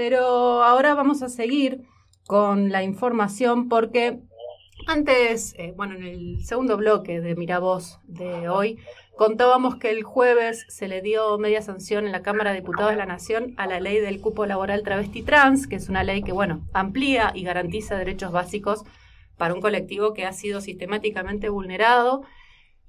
pero ahora vamos a seguir con la información porque antes, eh, bueno, en el segundo bloque de Miravoz de hoy, contábamos que el jueves se le dio media sanción en la Cámara de Diputados de la Nación a la ley del cupo laboral travesti trans, que es una ley que, bueno, amplía y garantiza derechos básicos para un colectivo que ha sido sistemáticamente vulnerado.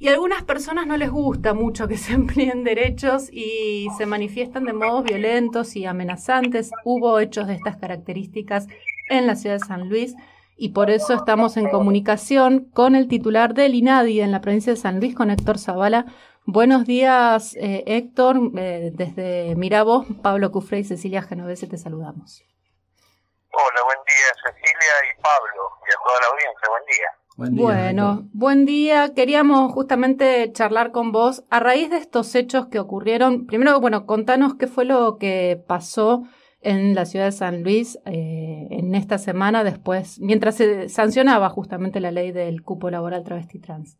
Y a algunas personas no les gusta mucho que se amplíen derechos y se manifiestan de modos violentos y amenazantes. Hubo hechos de estas características en la ciudad de San Luis y por eso estamos en comunicación con el titular del INADI en la provincia de San Luis, con Héctor Zavala. Buenos días, eh, Héctor. Eh, desde Miravoz, Pablo Cufre y Cecilia Genovese te saludamos. Hola, buen día, Cecilia y Pablo, y a toda la audiencia, buen día. Buen día bueno, buen día. Queríamos justamente charlar con vos a raíz de estos hechos que ocurrieron. Primero, bueno, contanos qué fue lo que pasó en la ciudad de San Luis eh, en esta semana después, mientras se sancionaba justamente la ley del cupo laboral travesti trans.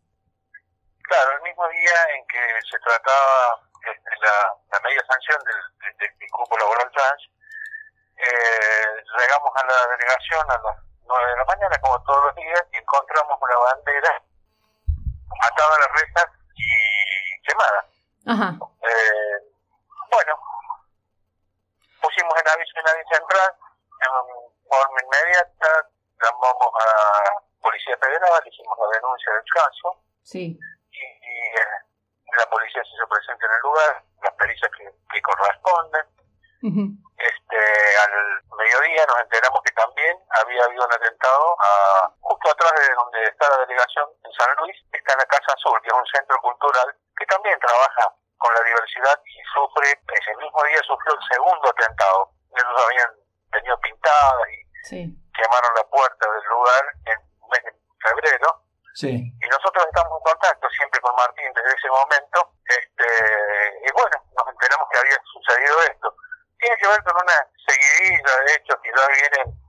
Claro, el mismo día en que se trataba este, la, la media sanción del, del, cupo laboral trans, eh, llegamos a la delegación a las 9 de la mañana, como todos los días, y encontramos una bandera atada a las rejas y quemada. Ajá. Eh, bueno, pusimos en aviso en aviso central, en forma inmediata, llamamos a Policía Federal, hicimos la denuncia del caso. Sí. Y, eh, la policía se hizo presente en el lugar, las pericias que, que corresponden Al mediodía nos enteramos que también había habido un atentado a, justo atrás de donde está la delegación en San Luis, está la Casa Azul, que es un centro cultural que también trabaja con la diversidad y sufre, ese mismo día sufrió el segundo atentado. Ellos habían tenido pintadas y quemaron la puerta del lugar en, en febrero. Y nosotros estamos en contacto siempre con Martín desde ese momento. Este, y bueno, nos enteramos que había sucedido esto. Tiene que ver con una seguidilla de hechos que ya vienen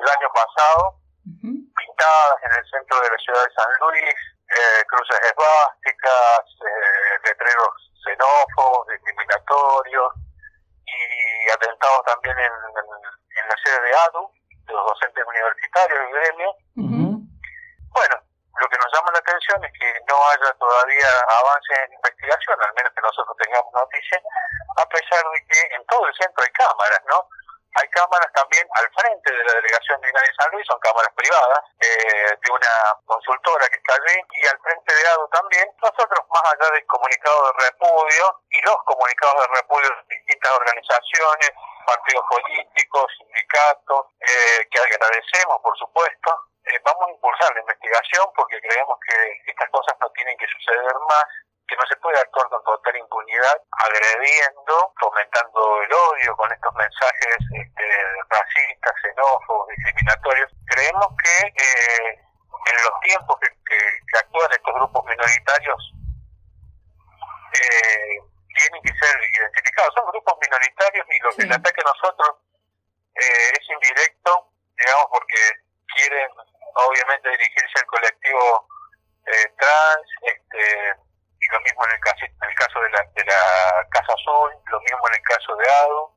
el año pasado, pintadas en el centro de la ciudad de San Luis, eh, cruces esvásticas, eh, letreros xenófobos, discriminatorios y atentados también en, en, la sede de ADU, de los docentes universitarios y gremio. Bueno, lo que nos llama la atención es que no haya todavía avance en investigación, al menos que nosotros tengamos noticias, a pesar de que en todo el centro hay cámaras, ¿no? Hay cámaras también al frente de la delegación de Inadi San Luis, son cámaras privadas eh, de una consultora que está allí, y al frente de ADO también. Nosotros, más allá del comunicado de repudio y los comunicados de repudio de distintas organizaciones, partidos políticos, sindicatos, eh, que agradecemos, por supuesto, eh, vamos a impulsar la investigación porque creemos que estas cosas no tienen que suceder más que no se puede actuar con total impunidad, agrediendo, fomentando el odio con estos mensajes este, racistas, xenófobos, discriminatorios. Creemos que eh, en los tiempos que, que, actúan estos grupos minoritarios eh, tienen que ser identificados. Son grupos minoritarios y lo que el ataque a nosotros eh, es indirecto, digamos, porque quieren obviamente dirigirse al colectivo trans, este, lo mismo en el caso, en el caso de, la, de la Casa Azul, lo mismo en el caso de ADO.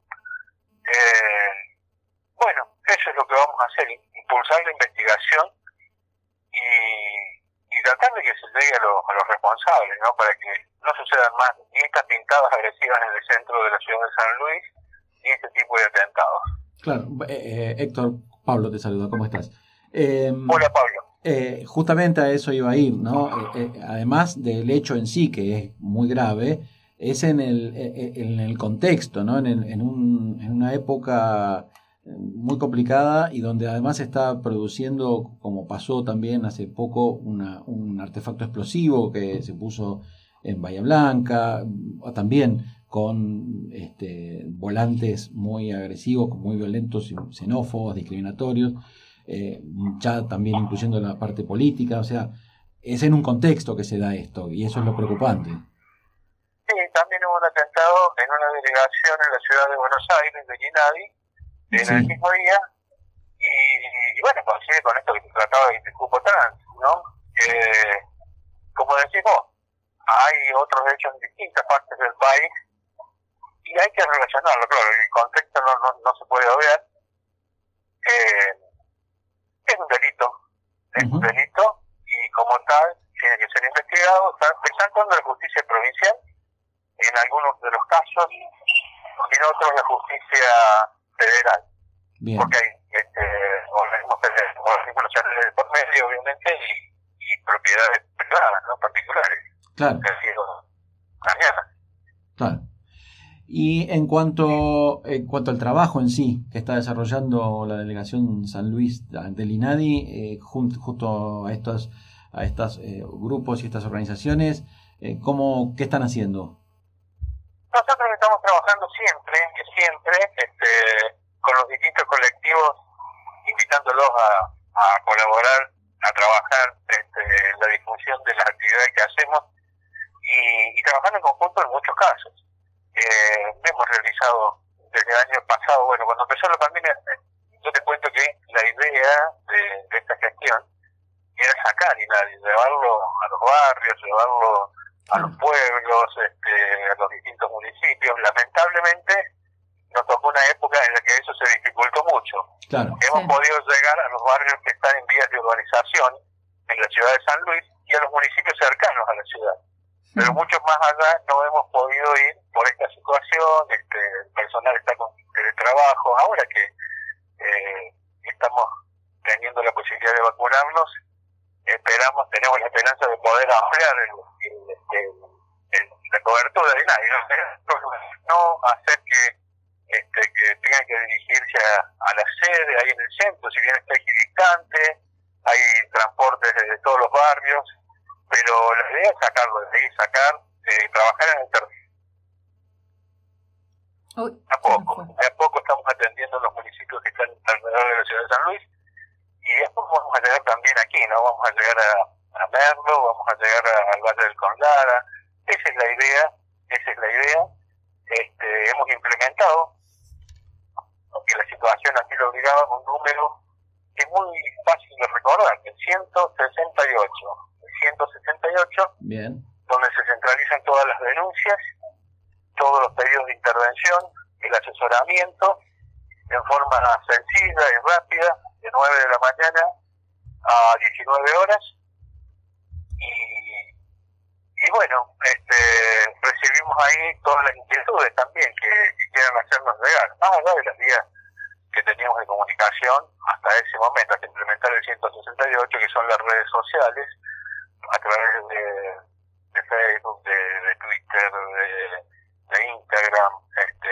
Eh, bueno, eso es lo que vamos a hacer, impulsar la investigación y, y tratar de que se llegue a, a los responsables, ¿no? Para que no sucedan más ni estas pintadas agresivas en el centro de la ciudad de San Luis, ni este tipo de atentados. Claro, eh, eh Héctor, Pablo te saluda, ¿cómo estás? Eh, Hola Pablo. Eh, justamente a eso iba a ir, ¿no? Eh, además del hecho en sí, que es muy grave, es en el, en el contexto, ¿no? En, en, un, en, una época muy complicada y donde además está produciendo, como pasó también hace poco, una, un artefacto explosivo que se puso en Bahía Blanca, también con este, volantes muy agresivos, muy violentos, xenófobos, discriminatorios eh, ya también incluyendo la parte política, o sea, es en un contexto que se da esto y eso es lo preocupante. Sí, también hubo un atentado en una delegación en la ciudad de Buenos Aires, de Ginadi, en el mismo día, y, bueno, coincide con esto que se trataba de cupo trans, ¿no? Eh, como decimos, hay otros hechos en distintas partes del país y hay que relacionarlo, claro, el contexto no, no, no se puede obviar. Eh, es un delito, es un delito y como tal tiene que ser investigado, empezando en la justicia provincial, en algunos de los casos, y en otros la justicia. Porque hay este, organismos nacionales por medio, obviamente, y, y propiedades privadas, ¿no? particulares. Claro. Que sido Claro. Y en cuanto, en cuanto al trabajo en sí que está desarrollando la delegación San Luis del INADI, eh, justo a estos a estos eh, grupos y estas organizaciones, eh, ¿cómo, ¿qué están haciendo? Nosotros estamos trabajando siempre, siempre, este, con los distintos colectivos, a, a colaborar, a trabajar este, en la difusión de las actividades que hacemos y, y trabajando en conjunto en muchos casos. Eh, hemos realizado desde el año pasado, bueno, cuando empezó la pandemia, yo te cuento que la idea de, de esta gestión era sacar y llevarlo a los barrios, llevarlo a los pueblos, este, a los distintos municipios. Lamentablemente nos tocó una época en la que eso se dificultó mucho. Hemos podido llegar a los barrios que están en vías de urbanización en la ciudad de San Luis y a los municipios cercanos a la ciudad. Pero muchos más allá no hemos podido ir por esta situación, este, el personal está con el trabajo, ahora que eh, estamos teniendo la posibilidad de vacunarnos, esperamos, tenemos la esperanza de poder ampliar la cobertura de nadie, ¿no? hacer que, este, que tengan a, la sede ahí en el centro, si bien está equidistante, hay transportes desde todos los barrios, pero la idea es sacarlo de ahí, sacar, eh, trabajar en el territorio. a poco, de a poco estamos atendiendo los municipios que están alrededor de la ciudad de San Luis y después vamos a llegar también aquí, ¿no? Vamos a llegar a, a Merlo, vamos a llegar al Valle del Condada. Esa es la idea, esa es la idea. Este, hemos implementado, situación aquí lo obligaba, un número que es muy fácil de recordar, el 168. El 168, Bien. donde se centralizan todas las denuncias, todos los pedidos de intervención, el asesoramiento, en forma sencilla y rápida, de 9 de la mañana a 19 horas. Y, y bueno, este, recibimos ahí todas las inquietudes también que, quieran hacernos llegar, más allá de las vías que teníamos de comunicación hasta ese momento, hasta implementar el 168, que son las redes sociales, a través de, de Facebook, de, de Twitter, de, de Instagram, este,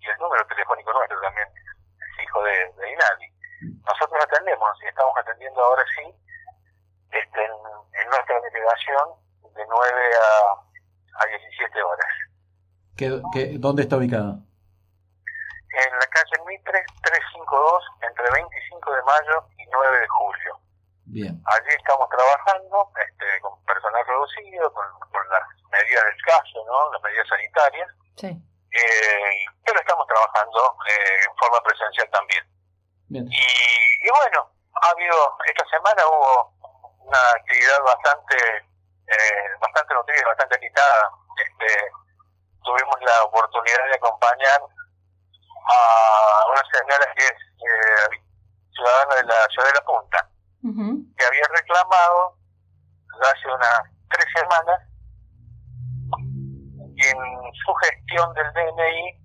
y, el número telefónico nuestro también, es hijo de, de Inadi nosotros atendemos y estamos atendiendo ahora sí este, en, nuestra delegación de 9 a, a 17 horas. ¿Qué, qué, dónde está ubicada? En la calle Mitre 352, entre 25 de mayo y 9 de julio. Bien. Allí estamos trabajando este, con personal reducido, con, con las medidas del caso, ¿no? las medidas sanitarias. Sí. Eh, pero estamos trabajando eh, en forma presencial también. Y, y, bueno, ha habido, esta semana hubo una actividad bastante, eh, bastante nutrida, bastante agitada. Este, tuvimos la oportunidad de acompañar a una señora que es eh, ciudadana de la ciudad de La Punta, que había hace unas tres semanas y en su gestión del DNI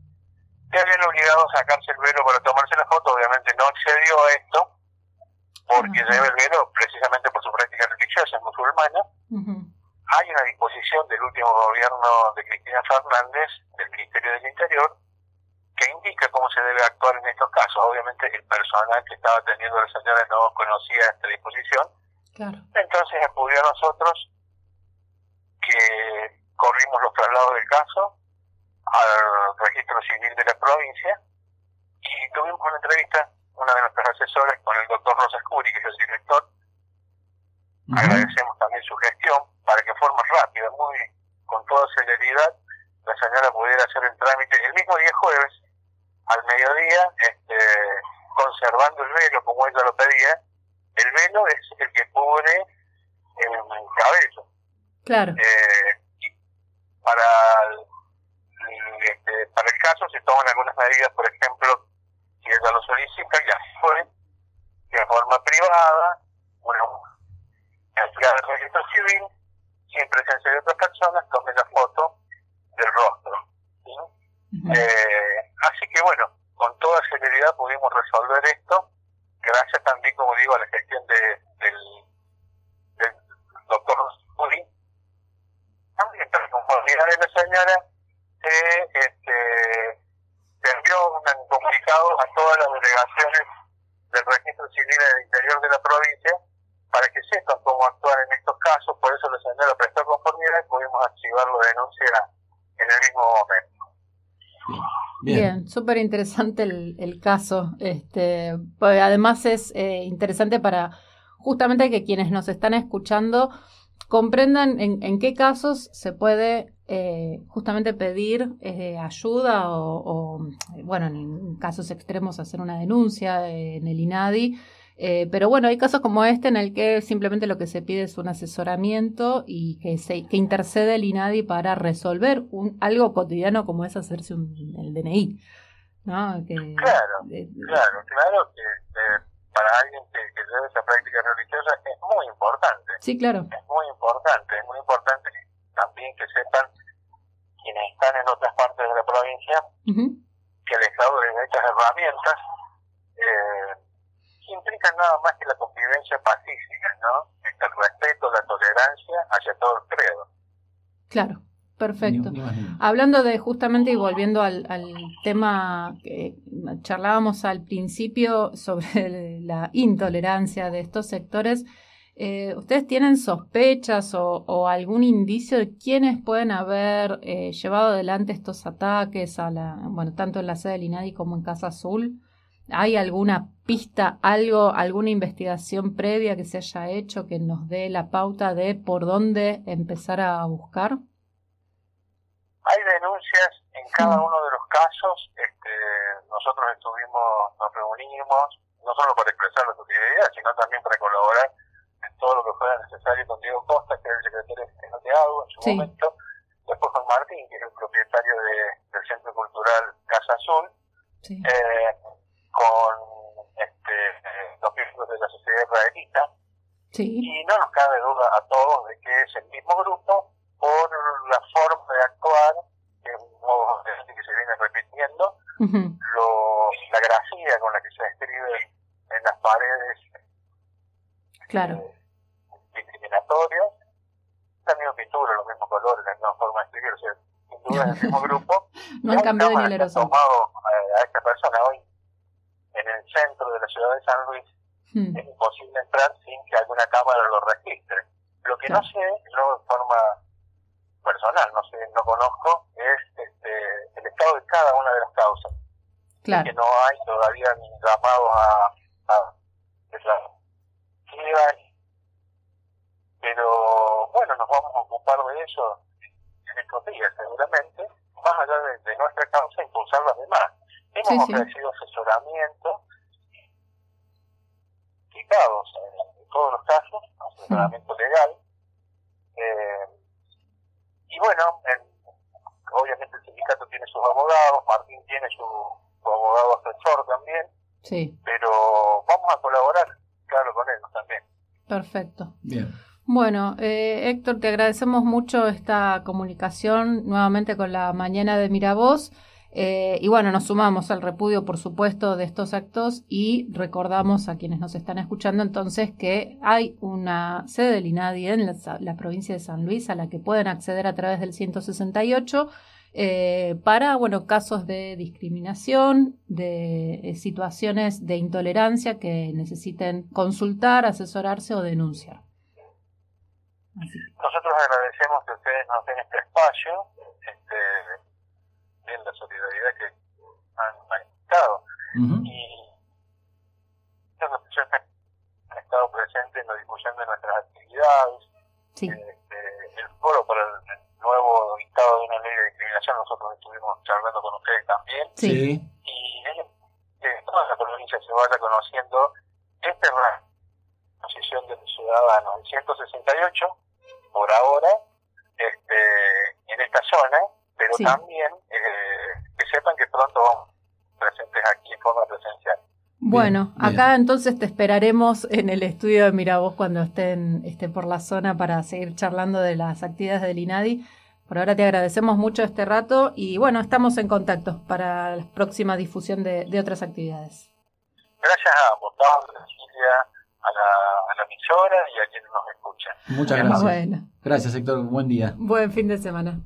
le habían obligado a sacarse el velo para tomarse la foto, obviamente no accedió a esto, porque lleva el velo precisamente por su práctica religiosa musulmana. Hay una disposición del último gobierno de Cristina Fernández, del Ministerio del Interior, que indica cómo se debe actuar en estos casos. Obviamente el personal que estaba atendiendo a la señora no conocía esta disposición. Entonces acudió a nosotros que corrimos los traslados del caso, al registro civil de la provincia y tuvimos una entrevista, una de nuestras asesoras, con el doctor Rosa Scuri, que es el director. Agradecemos también su gestión para que forma rápida, muy con toda celeridad, la señora pudiera hacer el trámite el mismo día jueves, al mediodía, este, conservando el velo como ella lo pedía. El velo es el que cubre el cabello. Claro. Eh, para este, para el caso se toman algunas medidas, por ejemplo, si ella lo solicita, ya fue, de forma privada, bueno, al registro civil, sin presencia de otras personas, tome la foto del rostro. eh, así que bueno, con toda celeridad pudimos resolver esto, gracias también, como digo, a la gestión de, del, del doctor Uri. También, por conformidad de la señora, eh, este, se envió un comunicado a todas las delegaciones del registro civil del interior de la provincia para que sepan cómo actuar en estos casos. Por eso la señora prestó conformidad y pudimos activar la denuncia en el mismo momento. Bien, súper interesante el, el, caso. Este, pues además es eh, interesante para justamente que quienes nos están escuchando comprendan en, qué casos se puede eh, justamente pedir eh, ayuda o, o, bueno, en casos extremos hacer una denuncia en el INADI eh, pero bueno, hay casos como este en el que simplemente lo que se pide es un asesoramiento y que, se, que intercede el INADI para resolver un, algo cotidiano como es hacerse un, el DNI. ¿no? Que, claro, claro, claro que para alguien que, que lleve esa práctica religiosa es muy importante. Sí, claro. Es muy importante, es muy importante también que sepan quienes están en otras partes de la provincia que el Estado les da estas herramientas. Eh, implican nada más que la convivencia pacífica, ¿no? El respeto, la tolerancia hacia todo el credo. Claro, perfecto. Hablando de justamente y volviendo al, al tema que charlábamos al principio sobre la intolerancia de estos sectores, eh, ¿Ustedes tienen sospechas o, o, algún indicio de quiénes pueden haber eh, llevado adelante estos ataques a la, bueno, tanto en la sede del INADI como en Casa Azul? ¿Hay alguna pista, algo, alguna investigación previa que se haya hecho que nos dé la pauta de por dónde empezar a buscar? Hay denuncias en cada uno de los casos. Este, nosotros estuvimos, nos reunimos, no solo para expresar la solidaridad, sino también para colaborar en todo lo que fuera necesario con Diego Costa, que es el secretario de Agua en su momento, después con Martín, que es el propietario de, del Centro Cultural Casa Azul. Sí. Eh, con este, los miembros de la sociedad israelita. Y no nos cabe duda a todos de que es el mismo grupo por la forma de actuar, que es un modo que se viene repitiendo, lo, la grafía con la que se escribe en las paredes claro. eh, discriminatorias, la misma pintura, los mismos colores, la misma forma de escribir, o sea, sin duda es el mismo grupo. no han cambiado ni el tomado a esta persona hoy en el centro de la ciudad de San Luis, hmm. es imposible entrar sin que alguna cámara lo registre. Lo que no sé, yo de forma personal, no sé, no conozco, es este, el estado de cada una de las causas. Claro. Que no hay todavía ni llamados a, a, pero bueno, nos vamos a ocupar de eso en estos días seguramente, más allá de, de nuestra causa, impulsar las demás. Hemos sí, ofrecido sí. asesoramiento, en, en, todos los casos, asesoramiento sí. legal. Eh, y bueno, en, obviamente el sindicato tiene sus abogados, Martín tiene su, su abogado asesor también. Sí. Pero vamos a colaborar, claro, con ellos también. Perfecto. Bien. Bueno, eh, Héctor, te agradecemos mucho esta comunicación nuevamente con la mañana de Miravoz. Eh, y bueno, nos sumamos al repudio, por supuesto, de estos actos y recordamos a quienes nos están escuchando entonces que hay una sede del INADI en la, provincia de San Luis a la que pueden acceder a través del 168 eh, para, bueno, casos de discriminación, de eh, situaciones de intolerancia que necesiten consultar, asesorarse o denunciar. Nosotros agradecemos que ustedes nos den este espacio. Este, también la solidaridad que han manifestado. Uh -huh. Y han estado presentes en la difusión de nuestras actividades. Sí. Este, el foro para el, nuevo dictado de una ley de discriminación, nosotros estuvimos charlando con ustedes también. Sí. Y que toda la provincia se vaya conociendo este rango posición de los ciudadanos. El 168, por ahora, este, en esta zona, pero también eh, sepan que pronto vamos presentes aquí en forma presencial. Bueno, acá entonces te esperaremos en el estudio de Miravoz cuando estén, esté por la zona para seguir charlando de las actividades del INADI. Por ahora te agradecemos mucho este rato y bueno, estamos en contacto para la próxima difusión de, otras actividades. Gracias a ambos, a la, a la emisora y a quienes nos escuchan. Muchas gracias. Gracias, Héctor. Buen día. Buen fin de semana.